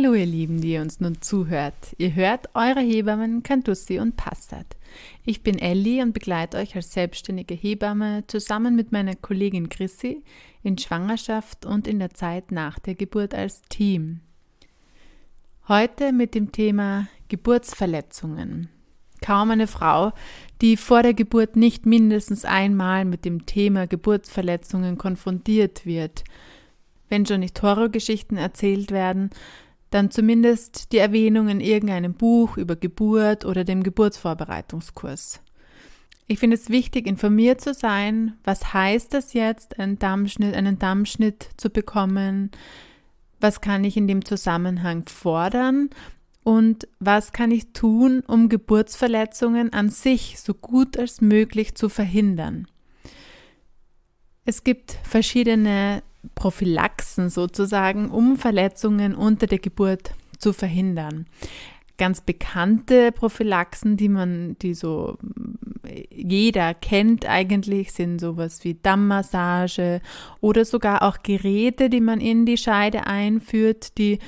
Hallo ihr Lieben, die ihr uns nun zuhört. Ihr hört eure Hebammen Cantussi und Passat. Ich bin Elli und begleite euch als selbstständige Hebamme zusammen mit meiner Kollegin Chrissy in Schwangerschaft und in der Zeit nach der Geburt als Team. Heute mit dem Thema Geburtsverletzungen. Kaum eine Frau, die vor der Geburt nicht mindestens einmal mit dem Thema Geburtsverletzungen konfrontiert wird. Wenn schon nicht Horrorgeschichten erzählt werden, dann zumindest die Erwähnung in irgendeinem Buch über Geburt oder dem Geburtsvorbereitungskurs. Ich finde es wichtig, informiert zu sein. Was heißt das jetzt, einen Dammschnitt, einen Dammschnitt zu bekommen? Was kann ich in dem Zusammenhang fordern? Und was kann ich tun, um Geburtsverletzungen an sich so gut als möglich zu verhindern? Es gibt verschiedene Prophylaxen sozusagen, um Verletzungen unter der Geburt zu verhindern. Ganz bekannte Prophylaxen, die man, die so jeder kennt eigentlich, sind sowas wie Dammmassage oder sogar auch Geräte, die man in die Scheide einführt, die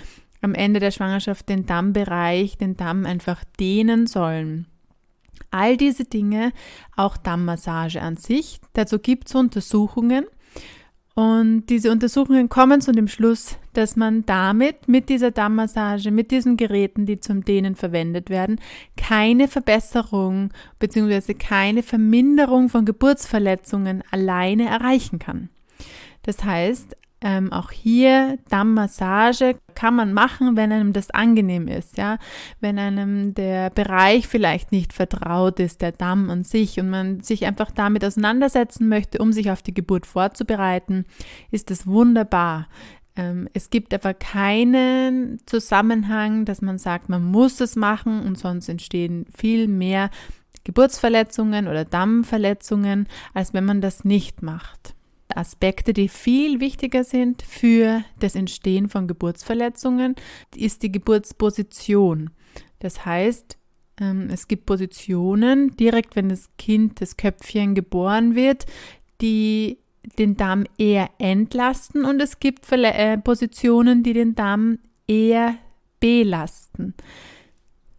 am Ende der Schwangerschaft den Dammbereich, den Damm einfach dehnen sollen. All diese Dinge, auch Dammmassage an sich, dazu gibt es Untersuchungen und diese Untersuchungen kommen zu dem Schluss, dass man damit, mit dieser Dammmassage, mit diesen Geräten, die zum Dehnen verwendet werden, keine Verbesserung bzw. keine Verminderung von Geburtsverletzungen alleine erreichen kann. Das heißt, ähm, auch hier Dammmassage kann man machen, wenn einem das angenehm ist, ja. Wenn einem der Bereich vielleicht nicht vertraut ist, der Damm an sich und man sich einfach damit auseinandersetzen möchte, um sich auf die Geburt vorzubereiten, ist das wunderbar. Ähm, es gibt aber keinen Zusammenhang, dass man sagt, man muss es machen und sonst entstehen viel mehr Geburtsverletzungen oder Dammverletzungen, als wenn man das nicht macht. Aspekte, die viel wichtiger sind für das Entstehen von Geburtsverletzungen, ist die Geburtsposition. Das heißt, ähm, es gibt Positionen, direkt wenn das Kind, das Köpfchen geboren wird, die den Darm eher entlasten und es gibt äh, Positionen, die den Darm eher belasten.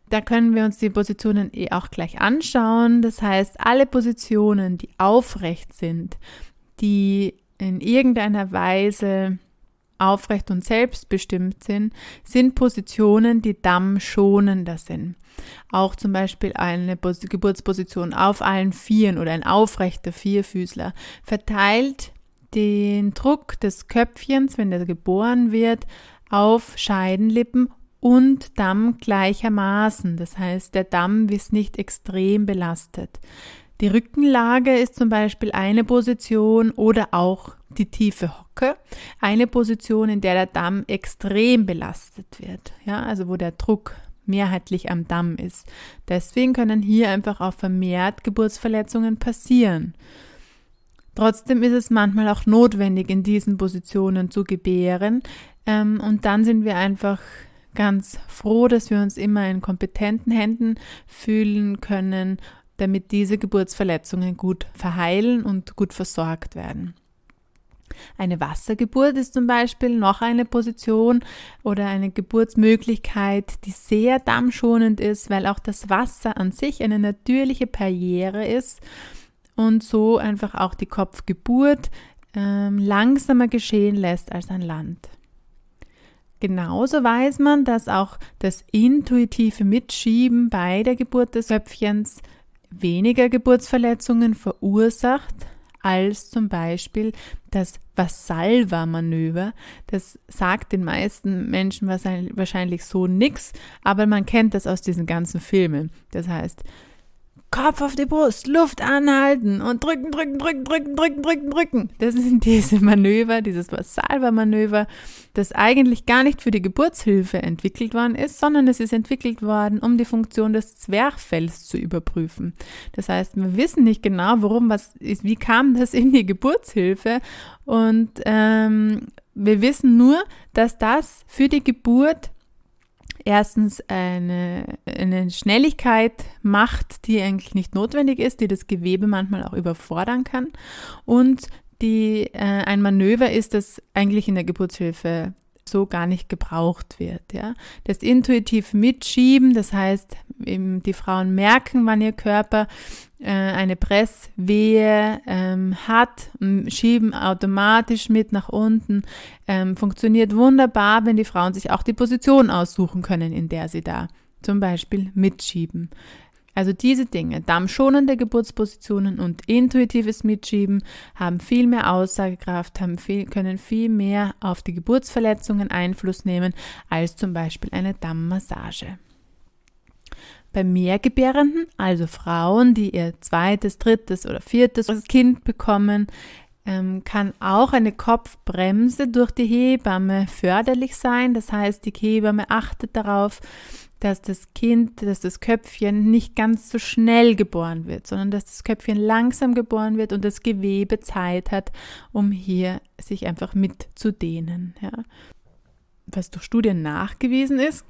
Da können wir uns die Positionen eh auch gleich anschauen. Das heißt, alle Positionen, die aufrecht sind, die in irgendeiner Weise aufrecht und selbstbestimmt sind, sind Positionen, die dammschonender sind. Auch zum Beispiel eine Geburtsposition auf allen Vieren oder ein aufrechter Vierfüßler verteilt den Druck des Köpfchens, wenn der geboren wird, auf Scheidenlippen und Damm gleichermaßen. Das heißt, der Damm ist nicht extrem belastet. Die Rückenlage ist zum Beispiel eine Position oder auch die tiefe Hocke, eine Position, in der der Damm extrem belastet wird, ja, also wo der Druck mehrheitlich am Damm ist. Deswegen können hier einfach auch vermehrt Geburtsverletzungen passieren. Trotzdem ist es manchmal auch notwendig, in diesen Positionen zu gebären. Ähm, und dann sind wir einfach ganz froh, dass wir uns immer in kompetenten Händen fühlen können damit diese Geburtsverletzungen gut verheilen und gut versorgt werden. Eine Wassergeburt ist zum Beispiel noch eine Position oder eine Geburtsmöglichkeit, die sehr dammschonend ist, weil auch das Wasser an sich eine natürliche Barriere ist und so einfach auch die Kopfgeburt ähm, langsamer geschehen lässt als an Land. Genauso weiß man, dass auch das intuitive Mitschieben bei der Geburt des Köpfchens weniger Geburtsverletzungen verursacht als zum Beispiel das Vassalva-Manöver. Das sagt den meisten Menschen wahrscheinlich so nichts, aber man kennt das aus diesen ganzen Filmen. Das heißt, Kopf auf die Brust, Luft anhalten und drücken, drücken, drücken, drücken, drücken, drücken, drücken. Das sind diese Manöver, dieses Vassalva-Manöver, das eigentlich gar nicht für die Geburtshilfe entwickelt worden ist, sondern es ist entwickelt worden, um die Funktion des Zwerchfells zu überprüfen. Das heißt, wir wissen nicht genau, warum was ist, wie kam das in die Geburtshilfe und ähm, wir wissen nur, dass das für die Geburt erstens eine, eine Schnelligkeit macht, die eigentlich nicht notwendig ist, die das Gewebe manchmal auch überfordern kann. Und die äh, ein Manöver ist, das eigentlich in der Geburtshilfe so gar nicht gebraucht wird. Ja. Das intuitiv Mitschieben, das heißt, die Frauen merken, wann ihr Körper äh, eine Presswehe ähm, hat, schieben automatisch mit nach unten, ähm, funktioniert wunderbar, wenn die Frauen sich auch die Position aussuchen können, in der sie da zum Beispiel mitschieben. Also diese Dinge, dammschonende Geburtspositionen und intuitives Mitschieben, haben viel mehr Aussagekraft, haben viel, können viel mehr auf die Geburtsverletzungen Einfluss nehmen als zum Beispiel eine Dammmassage. Bei Mehrgebärenden, also Frauen, die ihr zweites, drittes oder viertes Kind bekommen, ähm, kann auch eine Kopfbremse durch die Hebamme förderlich sein. Das heißt, die Hebamme achtet darauf, dass das Kind, dass das Köpfchen nicht ganz so schnell geboren wird, sondern dass das Köpfchen langsam geboren wird und das Gewebe Zeit hat, um hier sich einfach mitzudehnen. Ja. Was durch Studien nachgewiesen ist,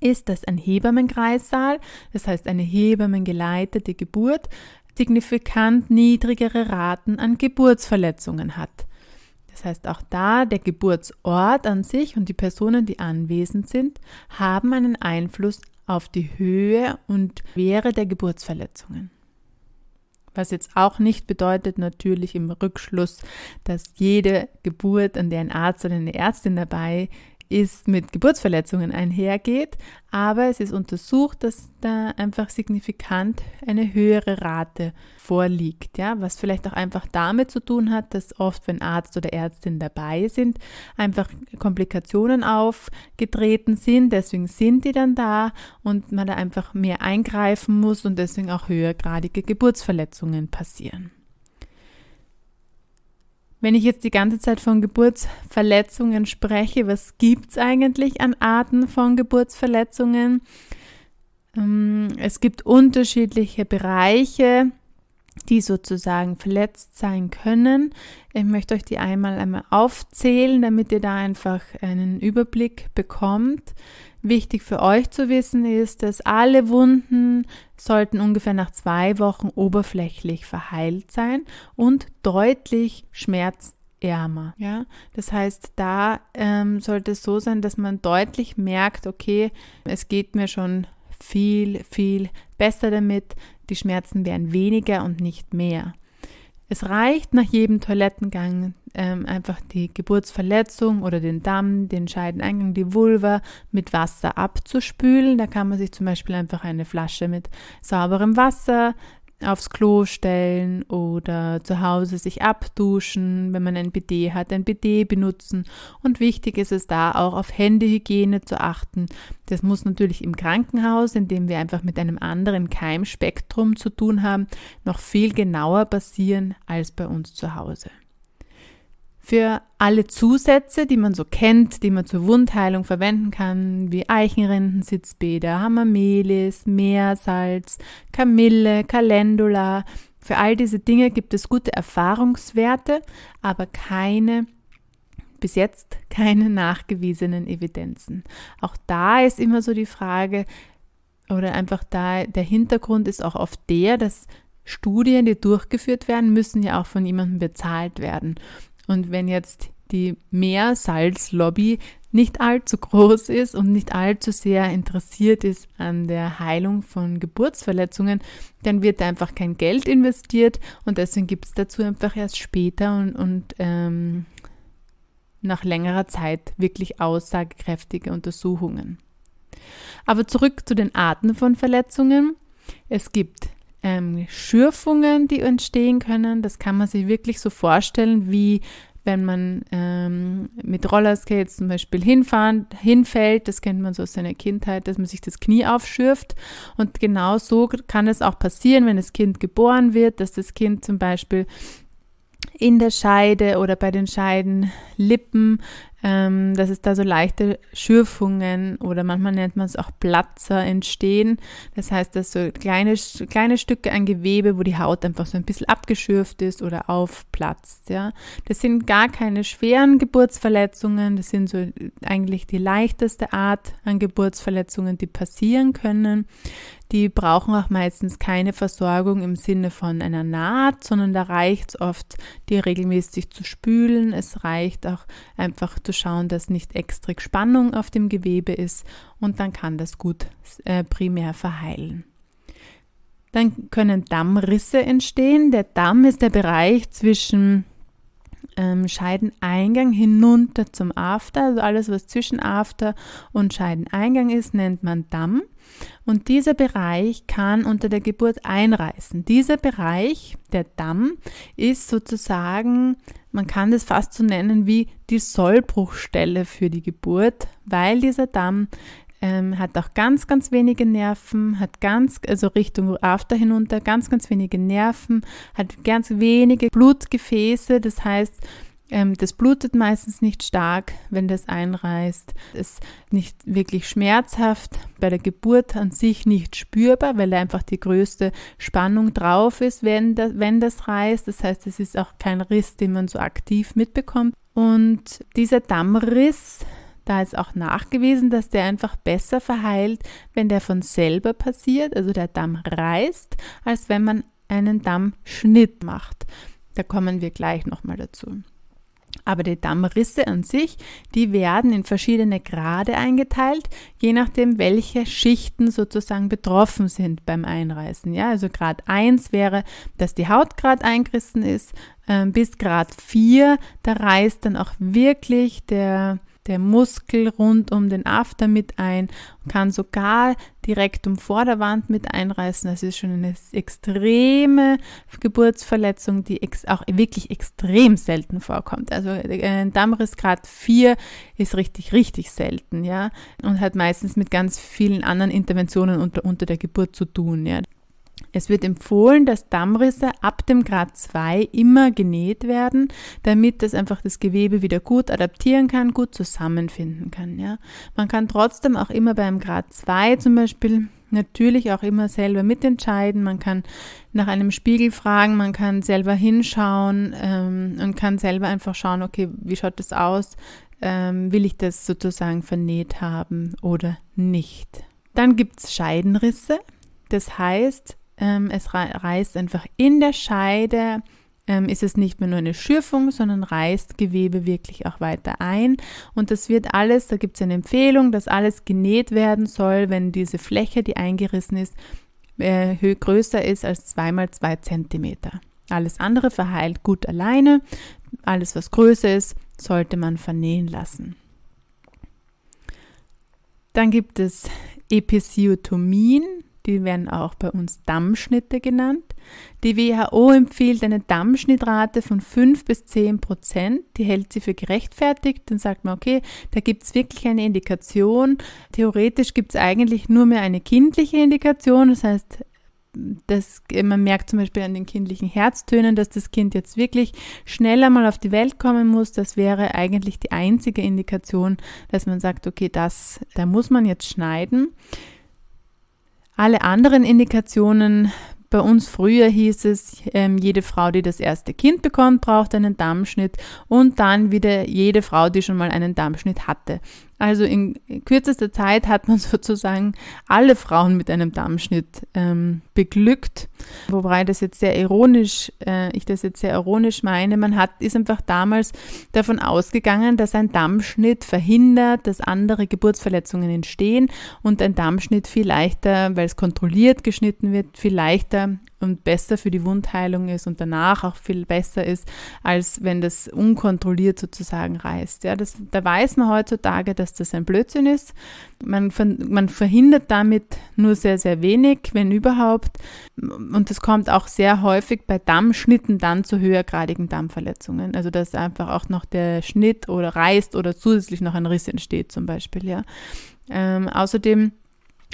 ist, dass ein Hebammenkreissaal, das heißt eine hebammengeleitete Geburt, signifikant niedrigere Raten an Geburtsverletzungen hat. Das heißt, auch da der Geburtsort an sich und die Personen, die anwesend sind, haben einen Einfluss auf die Höhe und Schwere der Geburtsverletzungen. Was jetzt auch nicht bedeutet, natürlich im Rückschluss, dass jede Geburt, an der ein Arzt oder eine Ärztin dabei ist mit Geburtsverletzungen einhergeht, aber es ist untersucht, dass da einfach signifikant eine höhere Rate vorliegt, ja, was vielleicht auch einfach damit zu tun hat, dass oft, wenn Arzt oder Ärztin dabei sind, einfach Komplikationen aufgetreten sind, deswegen sind die dann da und man da einfach mehr eingreifen muss und deswegen auch höhergradige Geburtsverletzungen passieren. Wenn ich jetzt die ganze Zeit von Geburtsverletzungen spreche, was gibt es eigentlich an Arten von Geburtsverletzungen? Ähm, es gibt unterschiedliche Bereiche, die sozusagen verletzt sein können. Ich möchte euch die einmal einmal aufzählen, damit ihr da einfach einen Überblick bekommt. Wichtig für euch zu wissen ist, dass alle Wunden sollten ungefähr nach zwei Wochen oberflächlich verheilt sein und deutlich schmerzärmer. Ja, das heißt, da ähm, sollte es so sein, dass man deutlich merkt, okay, es geht mir schon viel, viel besser damit. Die Schmerzen werden weniger und nicht mehr. Es reicht nach jedem Toilettengang ähm, einfach die Geburtsverletzung oder den Damm, den Scheideneingang, die Vulva mit Wasser abzuspülen. Da kann man sich zum Beispiel einfach eine Flasche mit sauberem Wasser aufs Klo stellen oder zu Hause sich abduschen, wenn man ein BD hat, ein BD benutzen. Und wichtig ist es da auch auf Händehygiene zu achten. Das muss natürlich im Krankenhaus, in dem wir einfach mit einem anderen Keimspektrum zu tun haben, noch viel genauer passieren als bei uns zu Hause. Für alle Zusätze, die man so kennt, die man zur Wundheilung verwenden kann, wie Eichenrindensitzbäder, Hamamelis, Meersalz, Kamille, Calendula, für all diese Dinge gibt es gute Erfahrungswerte, aber keine bis jetzt keine nachgewiesenen Evidenzen. Auch da ist immer so die Frage, oder einfach da, der Hintergrund ist auch oft der, dass Studien, die durchgeführt werden, müssen ja auch von jemandem bezahlt werden. Und wenn jetzt die Meersalzlobby nicht allzu groß ist und nicht allzu sehr interessiert ist an der Heilung von Geburtsverletzungen, dann wird einfach kein Geld investiert und deswegen gibt es dazu einfach erst später und, und ähm, nach längerer Zeit wirklich aussagekräftige Untersuchungen. Aber zurück zu den Arten von Verletzungen. Es gibt ähm, Schürfungen, die entstehen können. Das kann man sich wirklich so vorstellen, wie wenn man ähm, mit Rollerskates zum Beispiel hinfahren, hinfällt, das kennt man so aus seiner Kindheit, dass man sich das Knie aufschürft. Und genau so kann es auch passieren, wenn das Kind geboren wird, dass das Kind zum Beispiel in der Scheide oder bei den Scheidenlippen ähm, dass es da so leichte Schürfungen oder manchmal nennt man es auch Platzer entstehen. Das heißt, dass so kleine, kleine Stücke an Gewebe, wo die Haut einfach so ein bisschen abgeschürft ist oder aufplatzt. Ja. Das sind gar keine schweren Geburtsverletzungen, das sind so eigentlich die leichteste Art an Geburtsverletzungen, die passieren können. Die brauchen auch meistens keine Versorgung im Sinne von einer Naht, sondern da reicht es oft, die regelmäßig zu spülen. Es reicht auch einfach zu schauen, dass nicht extra Spannung auf dem Gewebe ist und dann kann das gut äh, primär verheilen. Dann können Dammrisse entstehen. Der Damm ist der Bereich zwischen ähm, Scheideneingang hinunter zum After. Also alles, was zwischen After und Scheideneingang ist, nennt man Damm. Und dieser Bereich kann unter der Geburt einreißen. Dieser Bereich, der Damm, ist sozusagen, man kann das fast so nennen wie die Sollbruchstelle für die Geburt, weil dieser Damm ähm, hat auch ganz, ganz wenige Nerven, hat ganz, also Richtung After hinunter, ganz, ganz wenige Nerven, hat ganz wenige Blutgefäße, das heißt, ähm, das blutet meistens nicht stark, wenn das einreißt. Ist nicht wirklich schmerzhaft, bei der Geburt an sich nicht spürbar, weil einfach die größte Spannung drauf ist, wenn das, wenn das reißt. Das heißt, es ist auch kein Riss, den man so aktiv mitbekommt. Und dieser Dammriss da ist auch nachgewiesen, dass der einfach besser verheilt, wenn der von selber passiert, also der Damm reißt, als wenn man einen Dammschnitt macht. Da kommen wir gleich nochmal dazu. Aber die Dammrisse an sich, die werden in verschiedene Grade eingeteilt, je nachdem, welche Schichten sozusagen betroffen sind beim Einreißen. Ja, also Grad 1 wäre, dass die Haut gerade eingerissen ist, äh, bis Grad 4, da reißt dann auch wirklich der, der Muskel rund um den After mit ein kann sogar direkt um Vorderwand mit einreißen. Das ist schon eine extreme Geburtsverletzung, die auch wirklich extrem selten vorkommt. Also äh, ein Dammriss Grad 4 ist richtig, richtig selten, ja, und hat meistens mit ganz vielen anderen Interventionen unter, unter der Geburt zu tun, ja. Es wird empfohlen, dass Dammrisse ab dem Grad 2 immer genäht werden, damit das einfach das Gewebe wieder gut adaptieren kann, gut zusammenfinden kann. Ja. Man kann trotzdem auch immer beim Grad 2 zum Beispiel natürlich auch immer selber mitentscheiden. Man kann nach einem Spiegel fragen, man kann selber hinschauen ähm, und kann selber einfach schauen, okay, wie schaut das aus? Ähm, will ich das sozusagen vernäht haben oder nicht? Dann gibt es Scheidenrisse. Das heißt, ähm, es reißt einfach in der Scheide, ähm, ist es nicht mehr nur eine Schürfung, sondern reißt Gewebe wirklich auch weiter ein. Und das wird alles, da gibt es eine Empfehlung, dass alles genäht werden soll, wenn diese Fläche, die eingerissen ist, äh, größer ist als zweimal zwei Zentimeter. Alles andere verheilt gut alleine. Alles, was größer ist, sollte man vernähen lassen. Dann gibt es Episiotomien. Die werden auch bei uns Dammschnitte genannt. Die WHO empfiehlt eine Dammschnittrate von 5 bis 10 Prozent. Die hält sie für gerechtfertigt. Dann sagt man, okay, da gibt es wirklich eine Indikation. Theoretisch gibt es eigentlich nur mehr eine kindliche Indikation. Das heißt, das, man merkt zum Beispiel an den kindlichen Herztönen, dass das Kind jetzt wirklich schneller mal auf die Welt kommen muss. Das wäre eigentlich die einzige Indikation, dass man sagt, okay, das, da muss man jetzt schneiden. Alle anderen Indikationen, bei uns früher hieß es, ähm, jede Frau, die das erste Kind bekommt, braucht einen Dammschnitt und dann wieder jede Frau, die schon mal einen Dammschnitt hatte. Also in kürzester Zeit hat man sozusagen alle Frauen mit einem Dammschnitt ähm, beglückt, wobei das jetzt sehr ironisch, äh, ich das jetzt sehr ironisch meine. Man hat ist einfach damals davon ausgegangen, dass ein Dammschnitt verhindert, dass andere Geburtsverletzungen entstehen und ein Dammschnitt viel leichter, weil es kontrolliert geschnitten wird, viel leichter und besser für die Wundheilung ist und danach auch viel besser ist, als wenn das unkontrolliert sozusagen reißt. Ja, das, da weiß man heutzutage, dass das ein Blödsinn ist. Man, man verhindert damit nur sehr, sehr wenig, wenn überhaupt. Und das kommt auch sehr häufig bei Dammschnitten dann zu höhergradigen Dammverletzungen. Also dass einfach auch noch der Schnitt oder reißt oder zusätzlich noch ein Riss entsteht zum Beispiel. Ja. Ähm, außerdem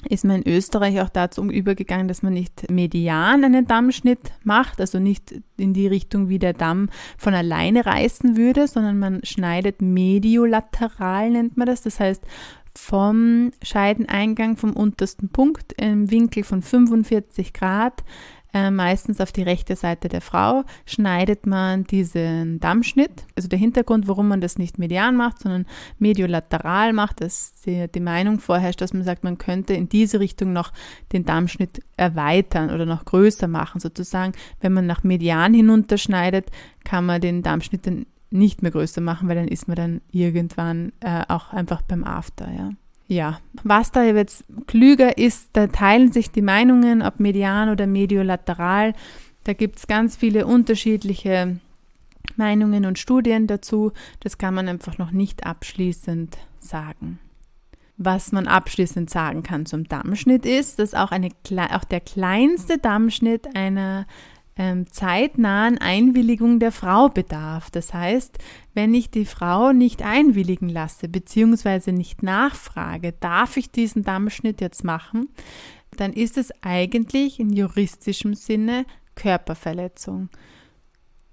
ist man in Österreich auch dazu übergegangen, dass man nicht median einen Dammschnitt macht, also nicht in die Richtung, wie der Damm von alleine reißen würde, sondern man schneidet mediolateral, nennt man das. Das heißt, vom Scheideneingang vom untersten Punkt im Winkel von 45 Grad äh, meistens auf die rechte Seite der Frau, schneidet man diesen Dammschnitt. Also der Hintergrund, warum man das nicht median macht, sondern mediolateral macht, dass die, die Meinung vorherrscht, dass man sagt, man könnte in diese Richtung noch den Dammschnitt erweitern oder noch größer machen. Sozusagen, wenn man nach median hinunterschneidet, kann man den Dammschnitt dann nicht mehr größer machen, weil dann ist man dann irgendwann äh, auch einfach beim After, ja. Ja, was da jetzt klüger ist, da teilen sich die Meinungen, ob median oder mediolateral. Da gibt es ganz viele unterschiedliche Meinungen und Studien dazu. Das kann man einfach noch nicht abschließend sagen. Was man abschließend sagen kann zum Dammschnitt ist, dass auch, eine, auch der kleinste Dammschnitt einer ähm, zeitnahen Einwilligung der Frau bedarf. Das heißt, wenn ich die Frau nicht einwilligen lasse, beziehungsweise nicht nachfrage, darf ich diesen Dammschnitt jetzt machen, dann ist es eigentlich in juristischem Sinne Körperverletzung.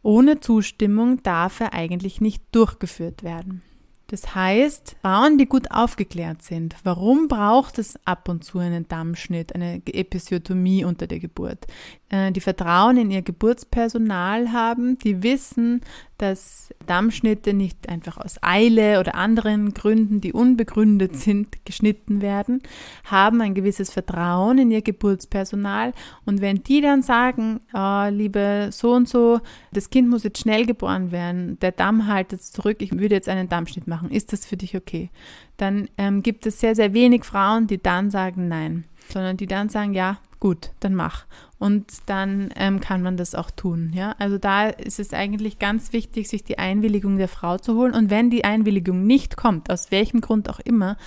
Ohne Zustimmung darf er eigentlich nicht durchgeführt werden. Das heißt, Frauen, die gut aufgeklärt sind, warum braucht es ab und zu einen Dammschnitt, eine Episiotomie unter der Geburt? Äh, die Vertrauen in ihr Geburtspersonal haben, die wissen, dass Dammschnitte nicht einfach aus Eile oder anderen Gründen, die unbegründet sind, geschnitten werden, haben ein gewisses Vertrauen in ihr Geburtspersonal. Und wenn die dann sagen, oh, liebe so und so, das Kind muss jetzt schnell geboren werden, der Damm haltet zurück, ich würde jetzt einen Dammschnitt machen, ist das für dich okay? Dann ähm, gibt es sehr, sehr wenig Frauen, die dann sagen nein, sondern die dann sagen, ja, gut, dann mach. Und dann ähm, kann man das auch tun. Ja? Also da ist es eigentlich ganz wichtig, sich die Einwilligung der Frau zu holen. Und wenn die Einwilligung nicht kommt, aus welchem Grund auch immer,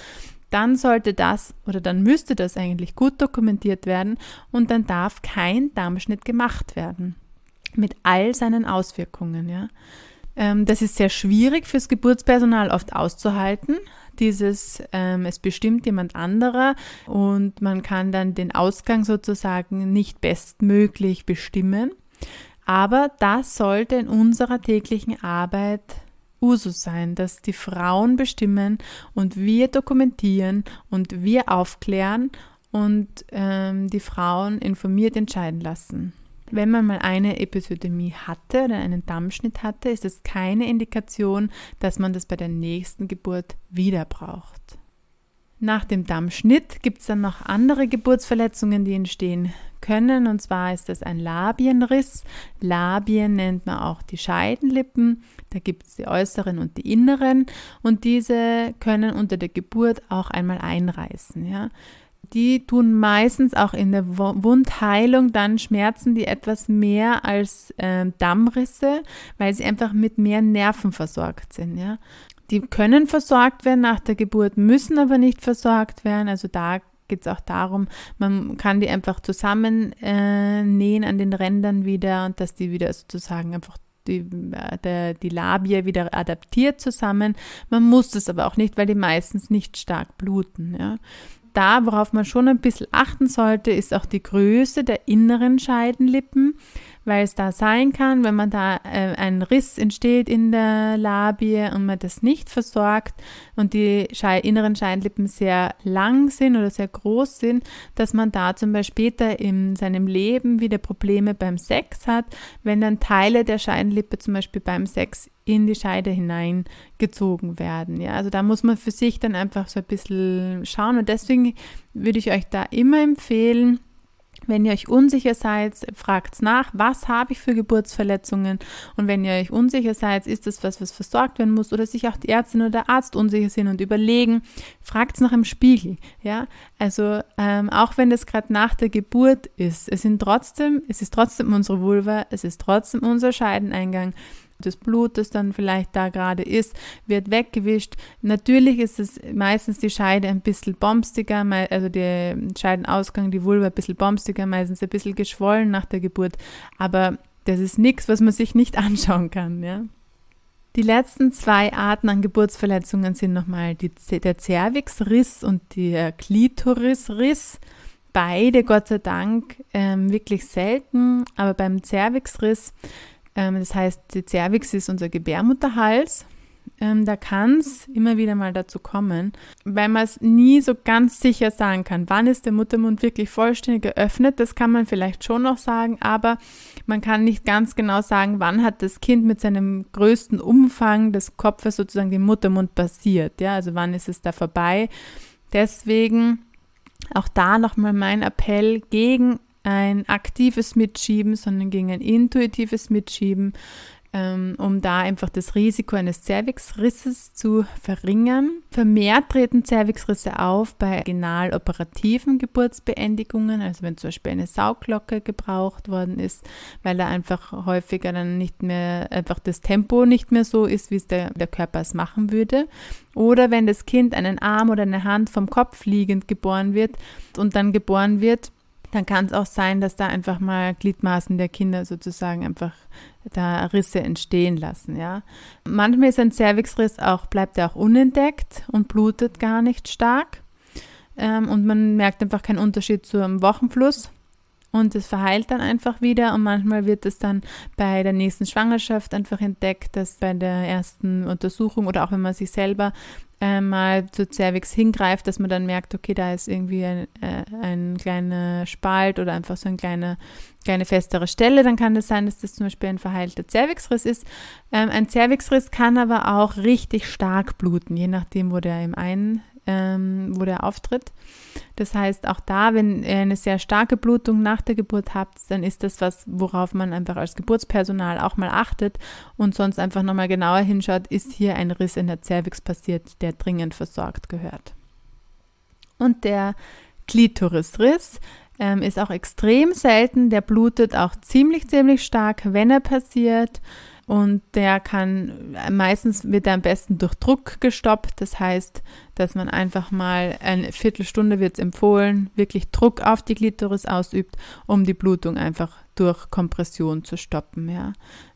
dann sollte das oder dann müsste das eigentlich gut dokumentiert werden und dann darf kein Darmschnitt gemacht werden. Mit all seinen Auswirkungen. Ja? Ähm, das ist sehr schwierig fürs Geburtspersonal oft auszuhalten dieses, ähm, es bestimmt jemand anderer und man kann dann den Ausgang sozusagen nicht bestmöglich bestimmen. Aber das sollte in unserer täglichen Arbeit Usus sein, dass die Frauen bestimmen und wir dokumentieren und wir aufklären und ähm, die Frauen informiert entscheiden lassen. Wenn man mal eine Episodemie hatte oder einen Dammschnitt hatte, ist es keine Indikation, dass man das bei der nächsten Geburt wieder braucht. Nach dem Dammschnitt gibt es dann noch andere Geburtsverletzungen, die entstehen können. Und zwar ist das ein Labienriss. Labien nennt man auch die Scheidenlippen. Da gibt es die äußeren und die inneren. Und diese können unter der Geburt auch einmal einreißen. Ja die tun meistens auch in der Wundheilung dann Schmerzen, die etwas mehr als äh, Dammrisse, weil sie einfach mit mehr Nerven versorgt sind. Ja. Die können versorgt werden nach der Geburt, müssen aber nicht versorgt werden. Also da geht es auch darum, man kann die einfach zusammennähen äh, an den Rändern wieder und dass die wieder sozusagen einfach die, äh, der, die Labie wieder adaptiert zusammen. Man muss das aber auch nicht, weil die meistens nicht stark bluten. Ja da, worauf man schon ein bisschen achten sollte, ist auch die Größe der inneren Scheidenlippen weil es da sein kann, wenn man da äh, ein Riss entsteht in der Labie und man das nicht versorgt und die Schei inneren Scheinlippen sehr lang sind oder sehr groß sind, dass man da zum Beispiel später in seinem Leben wieder Probleme beim Sex hat, wenn dann Teile der Scheidenlippe zum Beispiel beim Sex in die Scheide hineingezogen werden. Ja, also da muss man für sich dann einfach so ein bisschen schauen und deswegen würde ich euch da immer empfehlen, wenn ihr euch unsicher seid, fragt nach, was habe ich für Geburtsverletzungen? Und wenn ihr euch unsicher seid, ist das was, was versorgt werden muss oder sich auch die Ärztin oder der Arzt unsicher sind und überlegen, fragt nach dem Spiegel. Ja, also ähm, auch wenn das gerade nach der Geburt ist, es sind trotzdem, es ist trotzdem unsere Vulva, es ist trotzdem unser Scheideneingang das Blut, das dann vielleicht da gerade ist, wird weggewischt. Natürlich ist es meistens die Scheide ein bisschen bomstiger, also der Scheidenausgang, die Vulva ein bisschen bomstiger, meistens ein bisschen geschwollen nach der Geburt. Aber das ist nichts, was man sich nicht anschauen kann, ja. Die letzten zwei Arten an Geburtsverletzungen sind nochmal die, der Cervixriss und der Klitorisriss. Beide, Gott sei Dank, ähm, wirklich selten, aber beim Cervixriss das heißt, die Cervix ist unser Gebärmutterhals. ähm, da kann es immer wieder mal dazu kommen, weil man es nie so ganz sicher sagen kann, wann ist der Muttermund wirklich vollständig geöffnet. Das kann man vielleicht schon noch sagen, aber man kann nicht ganz genau sagen, wann hat das Kind mit seinem größten Umfang des Kopfes sozusagen den Muttermund passiert. Ja, also wann ist es da vorbei? Deswegen auch da nochmal mein Appell gegen ein aktives Mitschieben, sondern gegen ein intuitives Mitschieben ähm, um da einfach das Risiko eines Cervixrisses zu verringern. Vermehrt treten Cervixrisse auf bei original operativen Geburtsbeendigungen, also wenn zum Beispiel eine Sauglocke gebraucht worden ist, weil da einfach häufiger dann nicht mehr, einfach das Tempo nicht mehr so ist, wie es der, der Körper es machen würde. Oder wenn das Kind einen Arm oder eine Hand vom Kopf liegend geboren wird und dann geboren wird, dann kann es auch sein, dass da einfach mal Gliedmaßen der Kinder sozusagen einfach da Risse entstehen lassen, ja. Manchmal ist ein Cervixriss auch, bleibt er auch unentdeckt und blutet gar nicht stark. Ähm, und man merkt einfach keinen Unterschied zum Wochenfluss und es verheilt dann einfach wieder und manchmal wird es dann bei der nächsten Schwangerschaft einfach entdeckt, dass bei der ersten Untersuchung oder auch wenn man sich selber äh, mal zu Cervix hingreift, dass man dann merkt, okay, da ist irgendwie ein, äh, ein kleiner Spalt oder einfach so eine kleine, kleine festere Stelle, dann kann das sein, dass das zum Beispiel ein verheilter Cervixriss ist. Ähm, ein Cervixriss kann aber auch richtig stark bluten, je nachdem, wo der im einen ähm, wo der auftritt. Das heißt, auch da, wenn ihr eine sehr starke Blutung nach der Geburt habt, dann ist das was, worauf man einfach als Geburtspersonal auch mal achtet und sonst einfach nochmal genauer hinschaut, ist hier ein Riss in der Cervix passiert, der dringend versorgt gehört. Und der Klitorisriss ähm, ist auch extrem selten, der blutet auch ziemlich, ziemlich stark, wenn er passiert und der kann, meistens wird er am besten durch Druck gestoppt. Das heißt, dass man einfach mal eine Viertelstunde wird es empfohlen, wirklich Druck auf die Glitoris ausübt, um die Blutung einfach durch Kompression zu stoppen. Ja.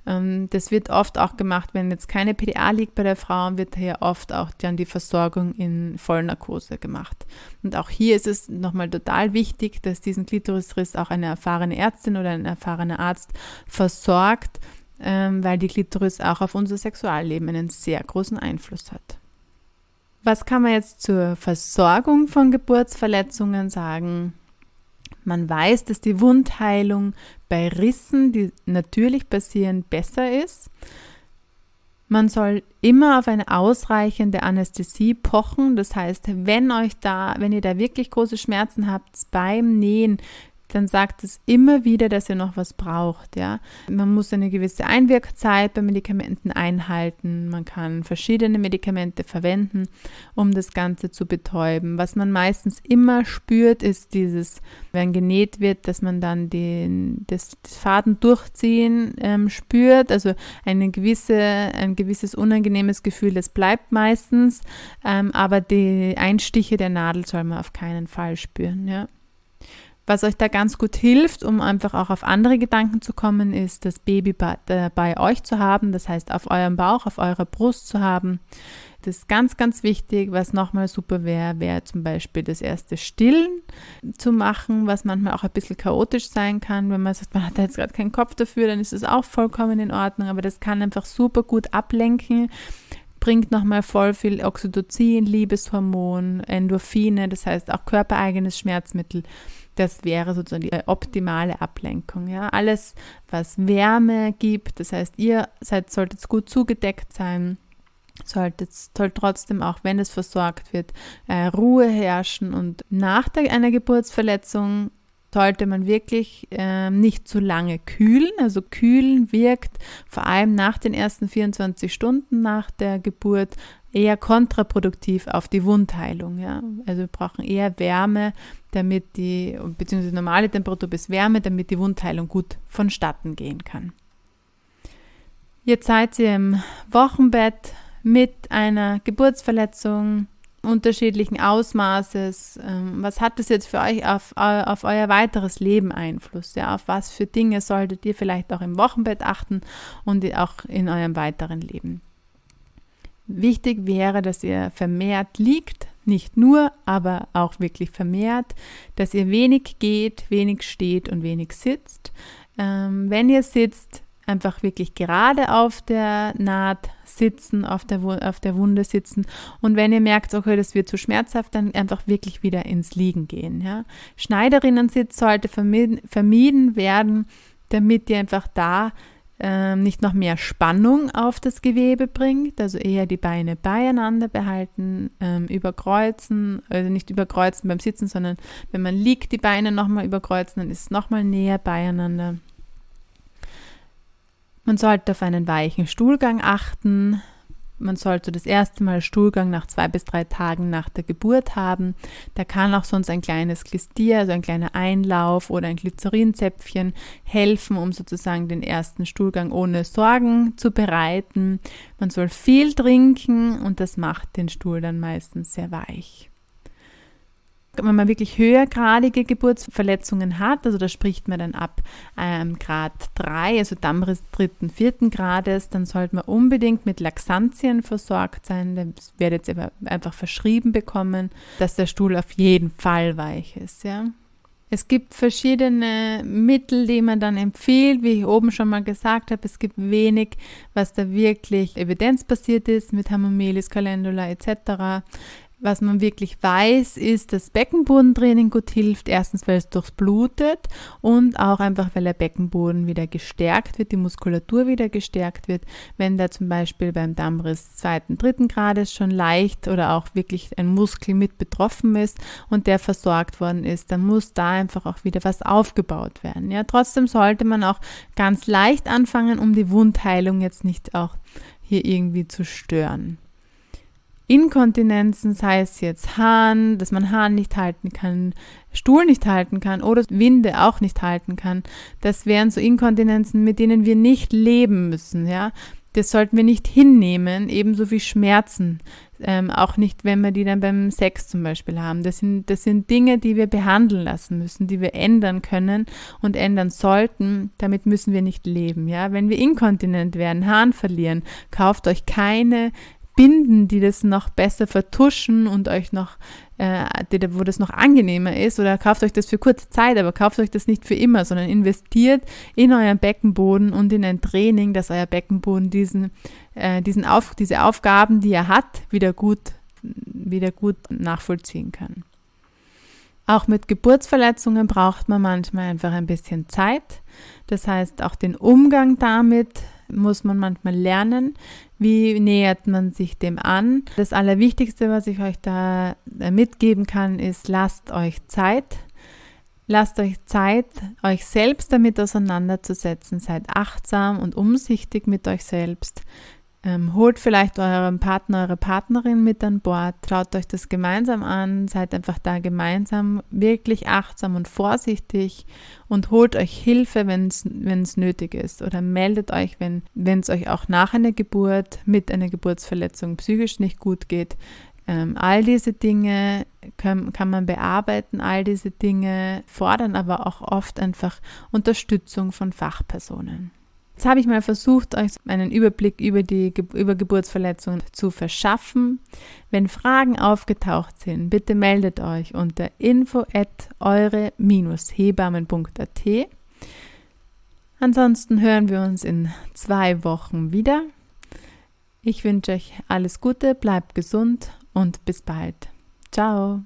Ähm, das wird oft auch gemacht, wenn jetzt keine PDA liegt bei der Frau, wird hier oft auch dann die Versorgung in Vollnarkose gemacht. Und auch hier ist es nochmal total wichtig, dass diesen Klitorisriss auch eine erfahrene Ärztin oder ein erfahrener Arzt versorgt, ähm, weil die Klitoris auch auf unser Sexualleben einen sehr großen Einfluss hat. Was kann man jetzt zur Versorgung von Geburtsverletzungen sagen? Man weiß, dass die Wundheilung bei Rissen, die natürlich passieren, besser ist. Man soll immer auf eine ausreichende Anästhesie pochen. Das heißt, wenn euch da, wenn ihr da wirklich große Schmerzen habt beim Nähen, dann sagt es immer wieder, dass ihr noch was braucht. Ja? Man muss eine gewisse Einwirkzeit bei Medikamenten einhalten. Man kann verschiedene Medikamente verwenden, um das Ganze zu betäuben. Was man meistens immer spürt, ist dieses, wenn genäht wird, dass man dann den, das, Faden durchziehen ähm, spürt. Also eine gewisse, ein gewisses unangenehmes Gefühl, das bleibt meistens. Ähm, aber die Einstiche der Nadel soll man auf keinen Fall spüren. Ja? Was euch da ganz gut hilft, um einfach auch auf andere Gedanken zu kommen, ist das Baby bei, äh, bei euch zu haben, das heißt auf eurem Bauch, auf eurer Brust zu haben. Das ist ganz, ganz wichtig. Was nochmal super wäre, wäre zum Beispiel das erste Stillen zu machen, was manchmal auch ein bisschen chaotisch sein kann. Wenn man sagt, man hat jetzt gerade keinen Kopf dafür, dann ist es auch vollkommen in Ordnung. Aber das kann einfach super gut ablenken bringt nochmal voll viel Oxytocin, Liebeshormon, Endorphine, das heißt auch körpereigenes Schmerzmittel das wäre sozusagen die optimale Ablenkung. Ja? Alles, was Wärme gibt, das heißt, ihr seid, solltet gut zugedeckt sein, solltet soll trotzdem, auch wenn es versorgt wird, äh, Ruhe herrschen und nach einer Geburtsverletzung sollte man wirklich äh, nicht zu lange kühlen. Also kühlen wirkt vor allem nach den ersten 24 Stunden nach der Geburt eher kontraproduktiv auf die Wundheilung. Ja? Also wir brauchen eher Wärme, damit die, beziehungsweise normale Temperatur bis Wärme, damit die Wundheilung gut vonstatten gehen kann. Jetzt seid ihr im Wochenbett mit einer Geburtsverletzung unterschiedlichen Ausmaßes. Ähm, was hat das jetzt für euch auf, auf euer weiteres Leben Einfluss? Ja, auf was für Dinge solltet ihr vielleicht auch im Wochenbett achten und auch in eurem weiteren Leben? Wichtig wäre, dass ihr vermehrt liegt, nicht nur, aber auch wirklich vermehrt, dass ihr wenig geht, wenig steht und wenig sitzt. Ähm, wenn ihr sitzt, einfach wirklich gerade auf der Naht sitzen, auf der, auf der Wunde sitzen. Und wenn ihr merkt, okay, das wird zu schmerzhaft, dann einfach wirklich wieder ins Liegen gehen. Ja. Schneiderinnensitz sollte vermieden, vermieden werden, damit ihr einfach da ähm, nicht noch mehr Spannung auf das Gewebe bringt, also eher die Beine beieinander behalten, ähm, überkreuzen, also nicht überkreuzen beim Sitzen, sondern wenn man liegt, die Beine nochmal überkreuzen, dann ist es nochmal näher beieinander. Man sollte auf einen weichen Stuhlgang achten. Man sollte das erste Mal Stuhlgang nach zwei bis drei Tagen nach der Geburt haben. Da kann auch sonst ein kleines Klistier, also ein kleiner Einlauf oder ein Glycerinzäpfchen helfen, um sozusagen den ersten Stuhlgang ohne Sorgen zu bereiten. Man soll viel trinken und das macht den Stuhl dann meistens sehr weich wenn man wirklich höhergradige Geburtsverletzungen hat, also da spricht man dann ab ähm, Grad 3, also Dammriss dritten, vierten Grades, dann sollte man unbedingt mit Laxantien versorgt sein. Das werdet ihr einfach verschrieben bekommen, dass der Stuhl auf jeden Fall weich ist. Ja. Es gibt verschiedene Mittel, die man dann empfiehlt, wie ich oben schon mal gesagt habe. Es gibt wenig, was da wirklich evidenzbasiert ist mit Hamamelis, Calendula etc. Was man wirklich weiß, ist, dass Beckenbodentraining gut hilft. Erstens, weil es durchblutet und auch einfach, weil der Beckenboden wieder gestärkt wird, die Muskulatur wieder gestärkt wird. Wenn da zum Beispiel beim Dammriss zweiten, dritten Grades schon leicht oder auch wirklich ein Muskel mit betroffen ist und der versorgt worden ist, dann muss da einfach auch wieder was aufgebaut werden. Ja, trotzdem sollte man auch ganz leicht anfangen, um die Wundheilung jetzt nicht auch hier irgendwie zu stören. Inkontinenzen, sei es jetzt Hahn, dass man Hahn nicht halten kann, Stuhl nicht halten kann oder Winde auch nicht halten kann. Das wären so Inkontinenzen, mit denen wir nicht leben müssen, ja. Das sollten wir nicht hinnehmen, ebenso wie Schmerzen. Ähm, auch nicht, wenn wir die dann beim Sex zum Beispiel haben. Das sind, das sind Dinge, die wir behandeln lassen müssen, die wir ändern können und ändern sollten. Damit müssen wir nicht leben. Ja? Wenn wir inkontinent werden, Hahn verlieren, kauft euch keine Binden, die das noch besser vertuschen und euch noch, äh, wo das noch angenehmer ist, oder kauft euch das für kurze Zeit, aber kauft euch das nicht für immer, sondern investiert in euren Beckenboden und in ein Training, dass euer Beckenboden diesen, äh, diesen Auf, diese Aufgaben, die er hat, wieder gut, wieder gut nachvollziehen kann. Auch mit Geburtsverletzungen braucht man manchmal einfach ein bisschen Zeit. Das heißt, auch den Umgang damit muss man manchmal lernen. Wie nähert man sich dem an? Das Allerwichtigste, was ich euch da mitgeben kann, ist, lasst euch Zeit. Lasst euch Zeit, euch selbst damit auseinanderzusetzen. Seid achtsam und umsichtig mit euch selbst. Ähm, holt vielleicht euren Partner, eure Partnerin mit an Bord, schaut euch das gemeinsam an, seid einfach da gemeinsam wirklich achtsam und vorsichtig und holt euch Hilfe, wenn es nötig ist oder meldet euch, wenn es euch auch nach einer Geburt mit einer Geburtsverletzung psychisch nicht gut geht. Ähm, all diese Dinge kann, kann man bearbeiten, all diese Dinge fordern aber auch oft einfach Unterstützung von Fachpersonen. Jetzt habe ich mal versucht, euch einen Überblick über die über Geburtsverletzungen zu verschaffen. Wenn Fragen aufgetaucht sind, bitte meldet euch unter info at eure-hebammen.at. Ansonsten hören wir uns in zwei Wochen wieder. Ich wünsche euch alles Gute, bleibt gesund und bis bald. Ciao.